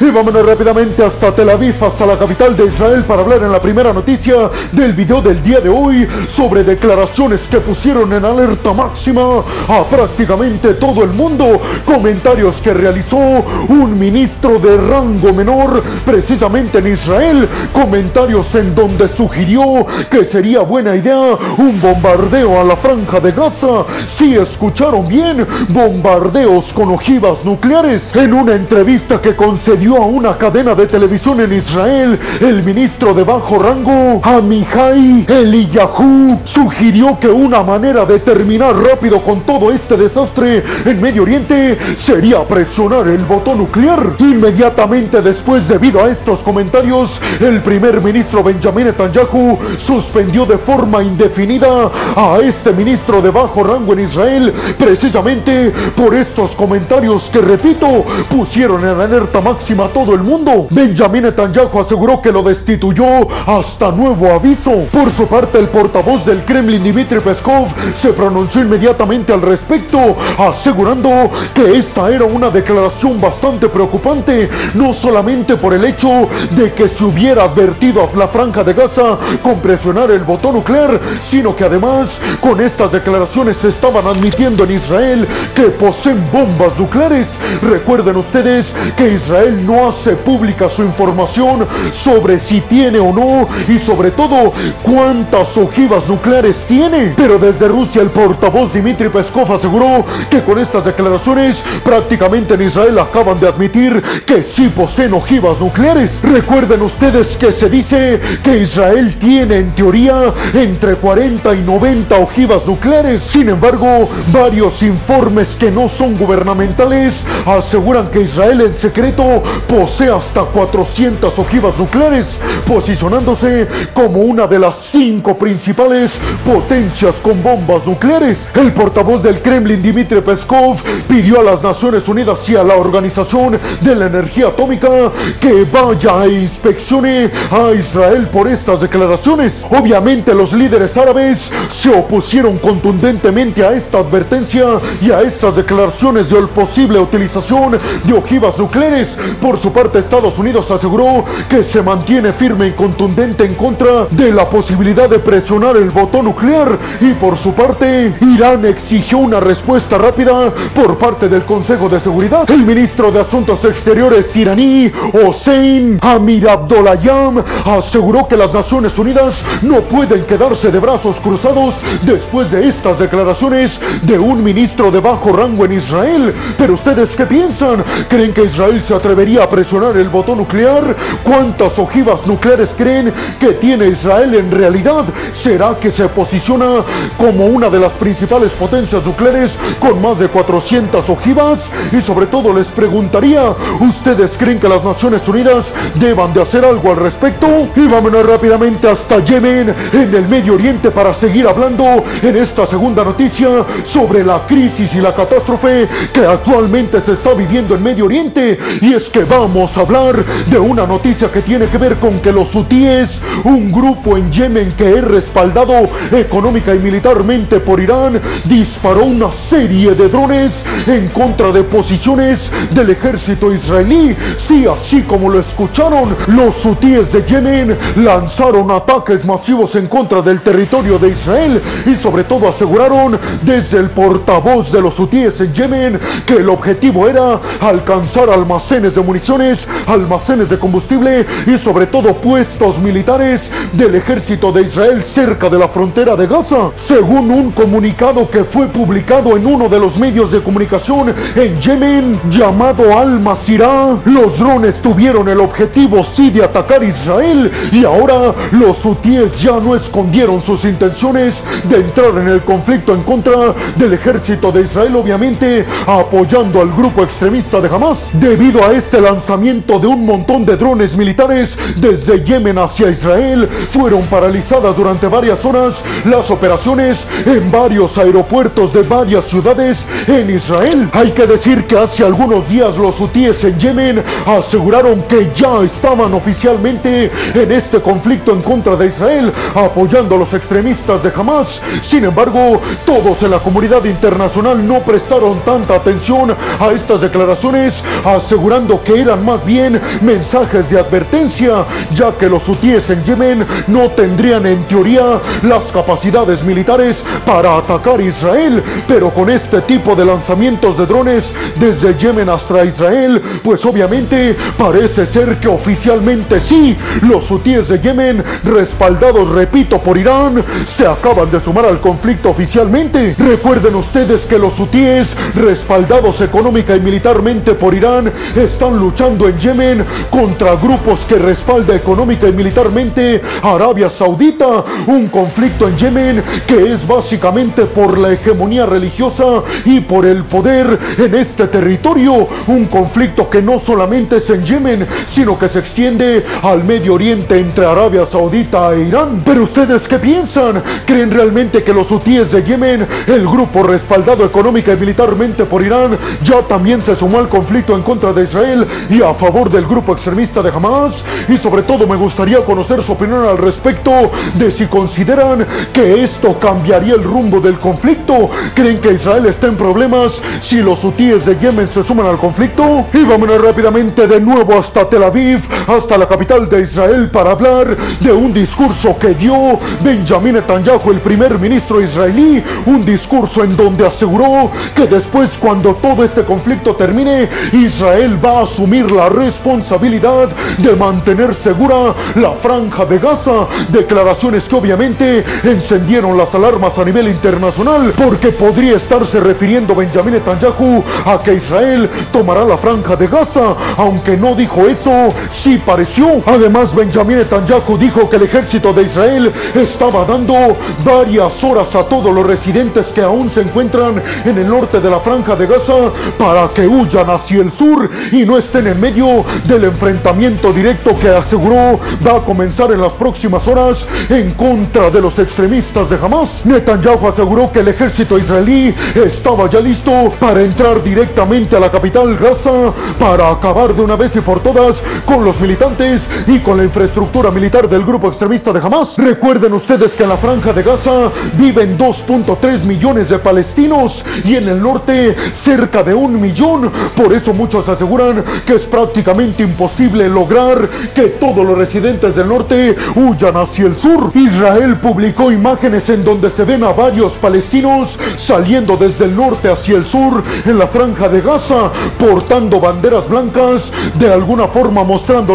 Y vámonos rápidamente hasta Tel Aviv, hasta la capital de Israel, para hablar en la primera noticia del video del día de hoy sobre declaraciones que pusieron en alerta máxima a prácticamente todo el mundo. Comentarios que realizó un ministro de rango menor precisamente en Israel. Comentarios en donde sugirió que sería buena idea un bombardeo a la franja de Gaza. Si escucharon bien, bombardeos con ojivas nucleares. En una entrevista que concedió a una cadena de televisión en Israel, el ministro de bajo rango, Amihai Eliyahu, sugirió que una manera de terminar rápido con todo este desastre en Medio Oriente sería presionar el botón nuclear. Inmediatamente después, debido a estos comentarios, el primer ministro Benjamin Netanyahu suspendió de forma indefinida a este ministro de bajo rango en Israel, precisamente por estos comentarios que, repito, pusieron en alerta máxima a todo el mundo. Benjamin Netanyahu aseguró que lo destituyó hasta nuevo aviso. Por su parte, el portavoz del Kremlin, Dmitry Peskov, se pronunció inmediatamente al respecto, asegurando que esta era una declaración bastante preocupante, no solamente por el hecho de que se hubiera advertido a la franja de Gaza con presionar el botón nuclear, sino que además con estas declaraciones se estaban admitiendo en Israel que poseen bombas nucleares. Recuerden ustedes que Israel no hace pública su información sobre si tiene o no y sobre todo cuántas ojivas nucleares tiene. Pero desde Rusia el portavoz Dmitry Peskov aseguró que con estas declaraciones prácticamente en Israel acaban de admitir que sí poseen ojivas nucleares. Recuerden ustedes que se dice que Israel tiene en teoría entre 40 y 90 ojivas nucleares. Sin embargo, varios informes que no son gubernamentales aseguran que Israel en secreto posee hasta 400 ojivas nucleares, posicionándose como una de las cinco principales potencias con bombas nucleares. El portavoz del Kremlin, Dmitry Peskov, pidió a las Naciones Unidas y a la Organización de la Energía Atómica que vaya e inspeccione a Israel por estas declaraciones. Obviamente los líderes árabes se opusieron contundentemente a esta advertencia y a estas declaraciones de posible utilización de ojivas nucleares su parte, Estados Unidos aseguró que se mantiene firme y contundente en contra de la posibilidad de presionar el botón nuclear y por su parte, Irán exigió una respuesta rápida por parte del Consejo de Seguridad. El ministro de Asuntos Exteriores iraní, Hossein Amir Abdolayam, aseguró que las Naciones Unidas no pueden quedarse de brazos cruzados después de estas declaraciones de un ministro de bajo rango en Israel. Pero ustedes qué piensan? ¿Creen que Israel se atrevería presionar el botón nuclear? ¿Cuántas ojivas nucleares creen que tiene Israel en realidad? ¿Será que se posiciona como una de las principales potencias nucleares con más de 400 ojivas? Y sobre todo les preguntaría, ¿ustedes creen que las Naciones Unidas deban de hacer algo al respecto? Y vámonos rápidamente hasta Yemen, en el Medio Oriente, para seguir hablando en esta segunda noticia sobre la crisis y la catástrofe que actualmente se está viviendo en Medio Oriente. Y es que vamos a hablar de una noticia que tiene que ver con que los hutíes, un grupo en Yemen que es respaldado económica y militarmente por Irán, disparó una serie de drones en contra de posiciones del ejército israelí. Sí, así como lo escucharon, los hutíes de Yemen lanzaron ataques masivos en contra del territorio de Israel y sobre todo aseguraron desde el portavoz de los hutíes en Yemen que el objetivo era alcanzar almacenes de munición almacenes de combustible y sobre todo puestos militares del ejército de Israel cerca de la frontera de Gaza. Según un comunicado que fue publicado en uno de los medios de comunicación en Yemen llamado Al Masirah, los drones tuvieron el objetivo sí de atacar Israel y ahora los hutíes ya no escondieron sus intenciones de entrar en el conflicto en contra del ejército de Israel, obviamente apoyando al grupo extremista de Hamas. Debido a este lanzamiento de un montón de drones militares desde Yemen hacia Israel. Fueron paralizadas durante varias horas las operaciones en varios aeropuertos de varias ciudades en Israel. Hay que decir que hace algunos días los hutíes en Yemen aseguraron que ya estaban oficialmente en este conflicto en contra de Israel, apoyando a los extremistas de Hamas. Sin embargo, todos en la comunidad internacional no prestaron tanta atención a estas declaraciones, asegurando que que eran más bien mensajes de advertencia, ya que los hutíes en Yemen no tendrían en teoría las capacidades militares para atacar Israel, pero con este tipo de lanzamientos de drones desde Yemen hasta Israel, pues obviamente parece ser que oficialmente sí, los hutíes de Yemen, respaldados, repito, por Irán, se acaban de sumar al conflicto oficialmente. Recuerden ustedes que los hutíes, respaldados económica y militarmente por Irán, están luchando en Yemen contra grupos que respalda económica y militarmente Arabia Saudita, un conflicto en Yemen que es básicamente por la hegemonía religiosa y por el poder en este territorio, un conflicto que no solamente es en Yemen, sino que se extiende al Medio Oriente entre Arabia Saudita e Irán. Pero ustedes qué piensan? ¿Creen realmente que los hutíes de Yemen, el grupo respaldado económica y militarmente por Irán, ya también se sumó al conflicto en contra de Israel y a favor del grupo extremista de Hamas? Y sobre todo me gustaría conocer su opinión al respecto de si consideran que esto cambiaría el rumbo del conflicto. ¿Creen que Israel está en problemas si los hutíes de Yemen se suman al conflicto? Y vámonos rápidamente de nuevo hasta Tel Aviv, hasta la capital de Israel, para hablar de un discurso que dio Benjamin Netanyahu, el primer ministro israelí, un discurso en donde aseguró que después cuando todo este conflicto termine, Israel va a asumir la responsabilidad de mantener segura la franja de Gaza. Declaraciones que obviamente encendieron las alarmas a nivel internacional porque podría estarse refiriendo Benjamin Netanyahu a que Israel tomará la franja de Gaza, aunque no dijo eso, sí pareció. Además, Benjamin Netanyahu dijo que el ejército de Israel estaba dando varias horas a todos los residentes que aún se encuentran en el norte de la franja de Gaza para que huyan hacia el sur y no estén en medio del enfrentamiento directo que aseguró va a comenzar en las próximas horas en contra de los extremistas de Hamas. Netanyahu aseguró que el ejército israelí estaba ya listo para entrar directamente a la capital Gaza para acabar de una vez y por todas con los militantes y con la infraestructura militar del grupo extremista de Hamas. Recuerden ustedes que en la franja de Gaza viven 2.3 millones de palestinos y en el norte cerca de un millón. Por eso muchos aseguran que es prácticamente imposible lograr que todos los residentes del norte huyan hacia el sur. Israel publicó imágenes en donde se ven a varios palestinos saliendo desde el norte hacia el sur en la franja de Gaza, portando banderas blancas, de alguna forma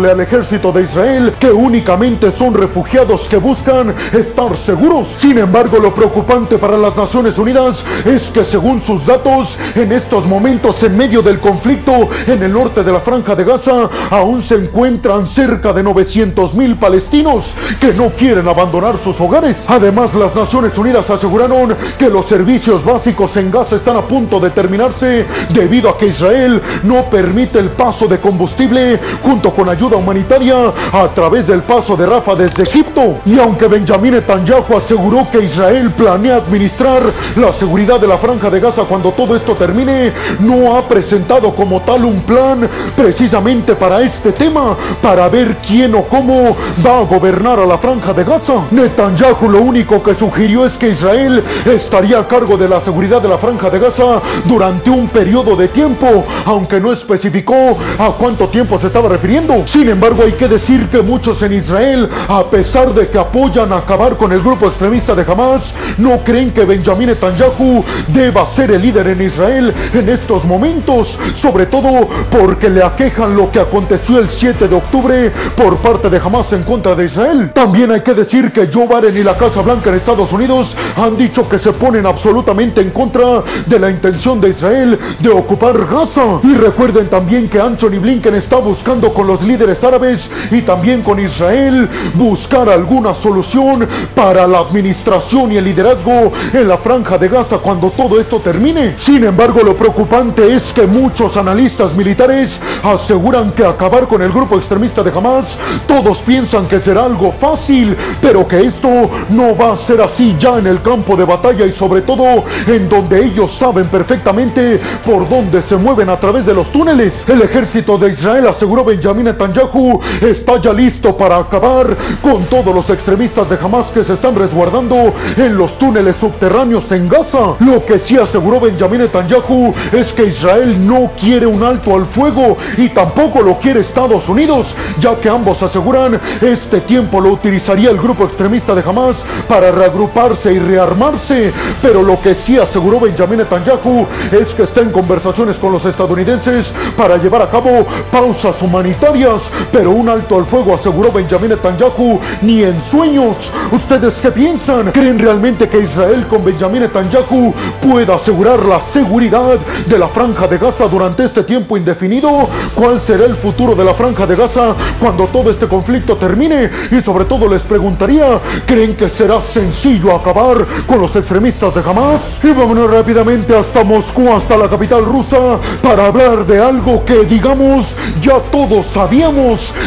mostrándole al ejército de Israel que únicamente son refugiados que buscan estar seguros. Sin embargo, lo preocupante para las Naciones Unidas es que según sus datos, en estos momentos en medio del conflicto en el norte de la franja de Gaza, aún se encuentran cerca de 900 mil palestinos que no quieren abandonar sus hogares. Además, las Naciones Unidas aseguraron que los servicios básicos en Gaza están a punto de terminarse debido a que Israel no permite el paso de combustible junto con ayuda humanitaria a través del paso de Rafa desde Egipto. Y aunque Benjamin Netanyahu aseguró que Israel planea administrar la seguridad de la franja de Gaza cuando todo esto termine, no ha presentado como tal un plan precisamente para este tema, para ver quién o cómo va a gobernar a la franja de Gaza. Netanyahu lo único que sugirió es que Israel estaría a cargo de la seguridad de la franja de Gaza durante un periodo de tiempo, aunque no especificó a cuánto tiempo se estaba refiriendo. Sin embargo, hay que decir que muchos en Israel, a pesar de que apoyan acabar con el grupo extremista de Hamas, no creen que Benjamin Netanyahu deba ser el líder en Israel en estos momentos, sobre todo porque le aquejan lo que aconteció el 7 de octubre por parte de Hamas en contra de Israel. También hay que decir que Joe Biden y la Casa Blanca en Estados Unidos han dicho que se ponen absolutamente en contra de la intención de Israel de ocupar Gaza. Y recuerden también que Anthony Blinken está buscando con los líderes árabes y también con Israel buscar alguna solución para la administración y el liderazgo en la franja de Gaza cuando todo esto termine. Sin embargo, lo preocupante es que muchos analistas militares aseguran que acabar con el grupo extremista de Hamas, todos piensan que será algo fácil, pero que esto no va a ser así ya en el campo de batalla y sobre todo en donde ellos saben perfectamente por dónde se mueven a través de los túneles. El ejército de Israel aseguró Benjamin Netanyahu Netanyahu está ya listo para acabar con todos los extremistas de Hamas que se están resguardando en los túneles subterráneos en Gaza. Lo que sí aseguró Benjamin Netanyahu es que Israel no quiere un alto al fuego y tampoco lo quiere Estados Unidos, ya que ambos aseguran este tiempo lo utilizaría el grupo extremista de Hamas para reagruparse y rearmarse. Pero lo que sí aseguró Benjamin Netanyahu es que está en conversaciones con los estadounidenses para llevar a cabo pausas humanitarias. Pero un alto al fuego, aseguró Benjamin Netanyahu, ni en sueños. ¿Ustedes qué piensan? ¿Creen realmente que Israel con Benjamin Netanyahu pueda asegurar la seguridad de la franja de Gaza durante este tiempo indefinido? ¿Cuál será el futuro de la franja de Gaza cuando todo este conflicto termine? Y sobre todo les preguntaría, ¿creen que será sencillo acabar con los extremistas de Hamas? Y vámonos rápidamente hasta Moscú, hasta la capital rusa, para hablar de algo que digamos ya todos sabíamos.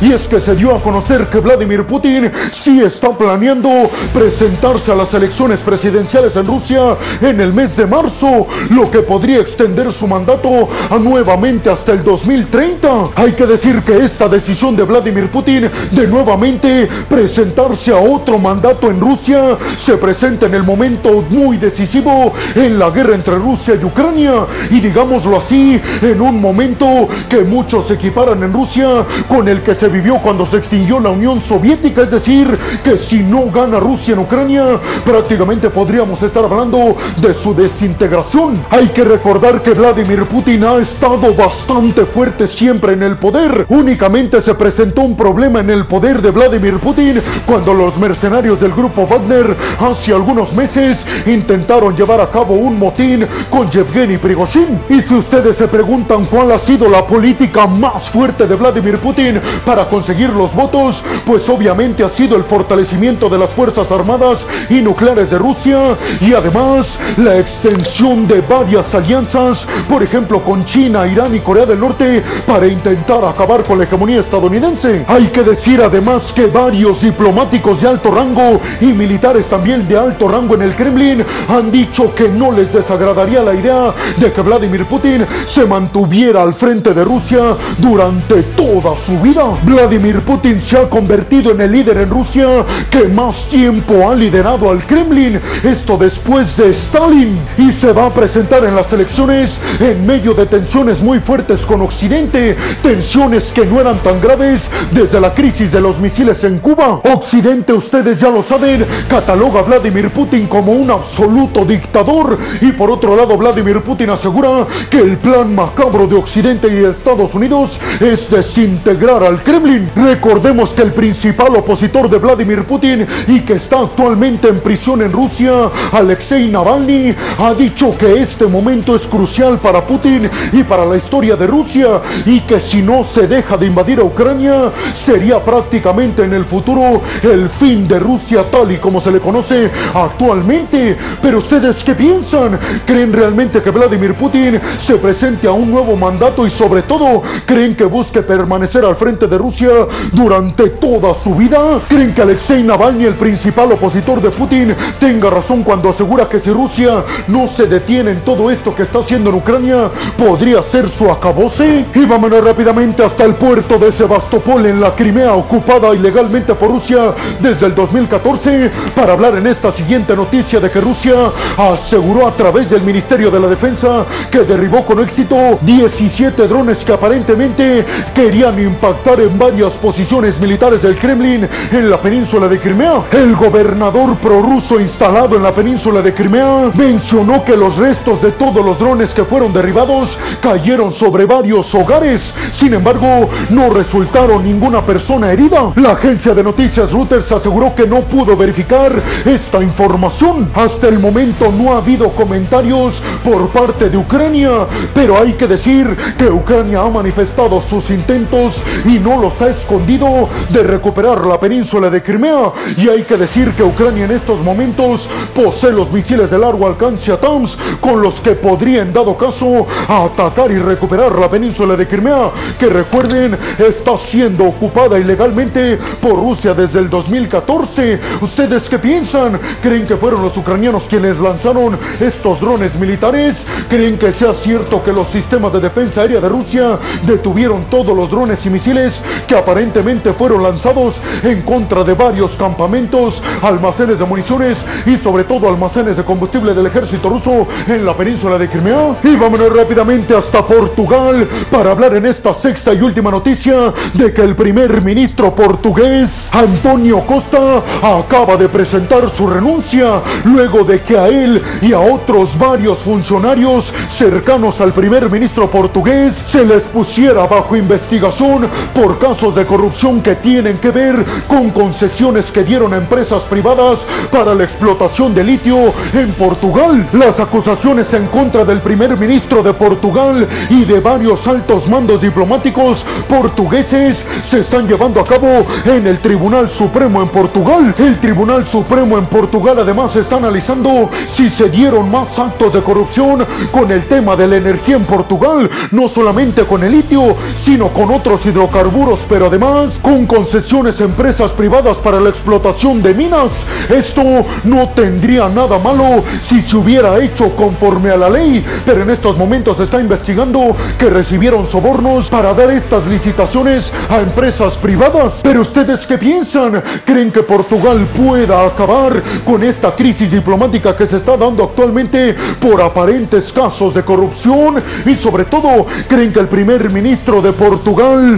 Y es que se dio a conocer que Vladimir Putin sí está planeando presentarse a las elecciones presidenciales en Rusia en el mes de marzo, lo que podría extender su mandato a nuevamente hasta el 2030. Hay que decir que esta decisión de Vladimir Putin de nuevamente presentarse a otro mandato en Rusia se presenta en el momento muy decisivo en la guerra entre Rusia y Ucrania y digámoslo así, en un momento que muchos equiparan en Rusia con el que se vivió cuando se extinguió la Unión Soviética, es decir, que si no gana Rusia en Ucrania, prácticamente podríamos estar hablando de su desintegración. Hay que recordar que Vladimir Putin ha estado bastante fuerte siempre en el poder. Únicamente se presentó un problema en el poder de Vladimir Putin cuando los mercenarios del grupo Wagner hace algunos meses intentaron llevar a cabo un motín con Yevgeny Prigozhin. Y si ustedes se preguntan cuál ha sido la política más fuerte de Vladimir Putin para conseguir los votos, pues obviamente ha sido el fortalecimiento de las Fuerzas Armadas y nucleares de Rusia y además la extensión de varias alianzas, por ejemplo con China, Irán y Corea del Norte, para intentar acabar con la hegemonía estadounidense. Hay que decir además que varios diplomáticos de alto rango y militares también de alto rango en el Kremlin han dicho que no les desagradaría la idea de que Vladimir Putin se mantuviera al frente de Rusia durante toda su vida. Vladimir Putin se ha convertido en el líder en Rusia que más tiempo ha liderado al Kremlin, esto después de Stalin, y se va a presentar en las elecciones en medio de tensiones muy fuertes con Occidente, tensiones que no eran tan graves desde la crisis de los misiles en Cuba. Occidente, ustedes ya lo saben, cataloga a Vladimir Putin como un absoluto dictador, y por otro lado Vladimir Putin asegura que el plan macabro de Occidente y de Estados Unidos es desintegrar al Kremlin. Recordemos que el principal opositor de Vladimir Putin y que está actualmente en prisión en Rusia, Alexei Navalny, ha dicho que este momento es crucial para Putin y para la historia de Rusia y que si no se deja de invadir a Ucrania sería prácticamente en el futuro el fin de Rusia tal y como se le conoce actualmente. Pero ustedes qué piensan? ¿Creen realmente que Vladimir Putin se presente a un nuevo mandato y sobre todo creen que busque permanecer al frente de Rusia durante toda su vida? ¿Creen que Alexei Navalny, el principal opositor de Putin, tenga razón cuando asegura que si Rusia no se detiene en todo esto que está haciendo en Ucrania, podría ser su acabose? Y vámonos rápidamente hasta el puerto de Sebastopol en la Crimea ocupada ilegalmente por Rusia desde el 2014 para hablar en esta siguiente noticia de que Rusia aseguró a través del Ministerio de la Defensa que derribó con éxito 17 drones que aparentemente querían impactar en varias posiciones militares del Kremlin en la península de Crimea. El gobernador prorruso instalado en la península de Crimea mencionó que los restos de todos los drones que fueron derribados cayeron sobre varios hogares. Sin embargo, no resultaron ninguna persona herida. La agencia de noticias Reuters aseguró que no pudo verificar esta información. Hasta el momento no ha habido comentarios por parte de Ucrania, pero hay que decir que Ucrania ha manifestado sus intentos y no los ha escondido de recuperar la península de Crimea. Y hay que decir que Ucrania en estos momentos posee los misiles de largo alcance ATAMS con los que podría en dado caso atacar y recuperar la península de Crimea, que recuerden está siendo ocupada ilegalmente por Rusia desde el 2014. ¿Ustedes qué piensan? ¿Creen que fueron los ucranianos quienes lanzaron estos drones militares? ¿Creen que sea cierto que los sistemas de defensa aérea de Rusia detuvieron todos los drones y misiles que aparentemente fueron lanzados en contra de varios campamentos, almacenes de municiones y sobre todo almacenes de combustible del ejército ruso en la península de Crimea. Y vámonos rápidamente hasta Portugal para hablar en esta sexta y última noticia de que el primer ministro portugués, Antonio Costa, acaba de presentar su renuncia luego de que a él y a otros varios funcionarios cercanos al primer ministro portugués se les pusiera bajo investigación por casos de corrupción que tienen que ver con concesiones que dieron a empresas privadas para la explotación de litio en Portugal. Las acusaciones en contra del primer ministro de Portugal y de varios altos mandos diplomáticos portugueses se están llevando a cabo en el Tribunal Supremo en Portugal. El Tribunal Supremo en Portugal además está analizando si se dieron más actos de corrupción con el tema de la energía en Portugal, no solamente con el litio, sino con otros hidrocarburos, pero además con concesiones a empresas privadas para la explotación de minas. Esto no tendría nada malo si se hubiera hecho conforme a la ley, pero en estos momentos se está investigando que recibieron sobornos para dar estas licitaciones a empresas privadas. Pero ustedes qué piensan? ¿Creen que Portugal pueda acabar con esta crisis diplomática que se está dando actualmente por aparentes casos de corrupción? Y sobre todo, ¿creen que el primer ministro de Portugal,